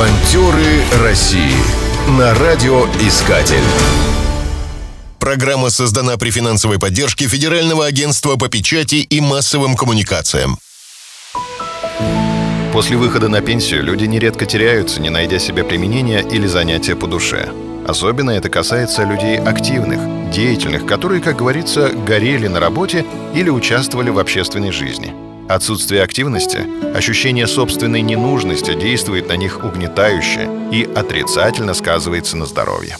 Волонтеры России на радиоискатель. Программа создана при финансовой поддержке Федерального агентства по печати и массовым коммуникациям. После выхода на пенсию люди нередко теряются, не найдя себе применения или занятия по душе. Особенно это касается людей активных, деятельных, которые, как говорится, горели на работе или участвовали в общественной жизни – Отсутствие активности, ощущение собственной ненужности действует на них угнетающе и отрицательно сказывается на здоровье.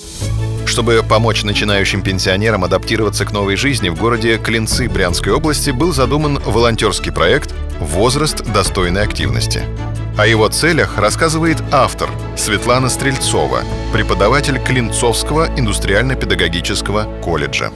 Чтобы помочь начинающим пенсионерам адаптироваться к новой жизни, в городе Клинцы Брянской области был задуман волонтерский проект «Возраст достойной активности». О его целях рассказывает автор Светлана Стрельцова, преподаватель Клинцовского индустриально-педагогического колледжа.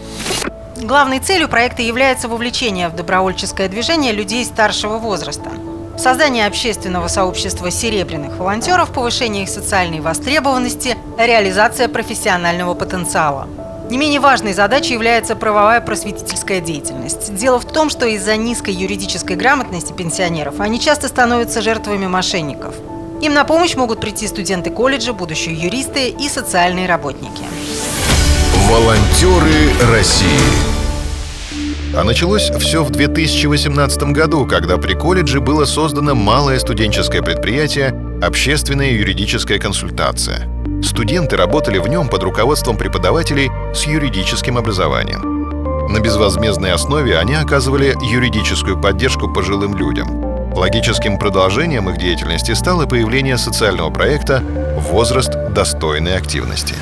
Главной целью проекта является вовлечение в добровольческое движение людей старшего возраста. Создание общественного сообщества серебряных волонтеров, повышение их социальной востребованности, реализация профессионального потенциала. Не менее важной задачей является правовая просветительская деятельность. Дело в том, что из-за низкой юридической грамотности пенсионеров они часто становятся жертвами мошенников. Им на помощь могут прийти студенты колледжа, будущие юристы и социальные работники. Волонтеры России а началось все в 2018 году, когда при колледже было создано малое студенческое предприятие «Общественная юридическая консультация». Студенты работали в нем под руководством преподавателей с юридическим образованием. На безвозмездной основе они оказывали юридическую поддержку пожилым людям. Логическим продолжением их деятельности стало появление социального проекта «Возраст достойной активности».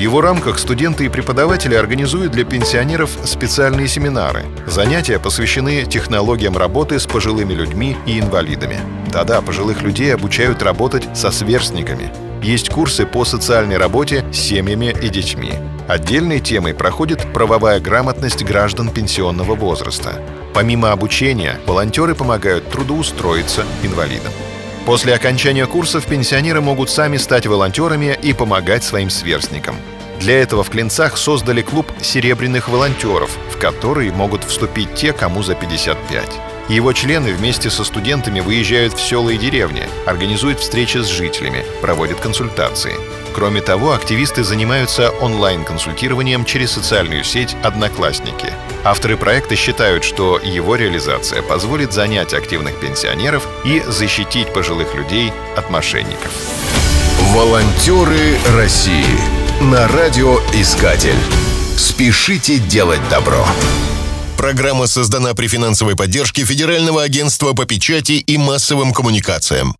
Его рамках студенты и преподаватели организуют для пенсионеров специальные семинары. Занятия посвящены технологиям работы с пожилыми людьми и инвалидами. Да-да, пожилых людей обучают работать со сверстниками. Есть курсы по социальной работе с семьями и детьми. Отдельной темой проходит правовая грамотность граждан пенсионного возраста. Помимо обучения, волонтеры помогают трудоустроиться инвалидам. После окончания курсов пенсионеры могут сами стать волонтерами и помогать своим сверстникам. Для этого в Клинцах создали клуб серебряных волонтеров, в который могут вступить те, кому за 55. Его члены вместе со студентами выезжают в села и деревни, организуют встречи с жителями, проводят консультации. Кроме того, активисты занимаются онлайн-консультированием через социальную сеть «Одноклассники». Авторы проекта считают, что его реализация позволит занять активных пенсионеров и защитить пожилых людей от мошенников. Волонтеры России на радиоискатель. Спешите делать добро. Программа создана при финансовой поддержке Федерального агентства по печати и массовым коммуникациям.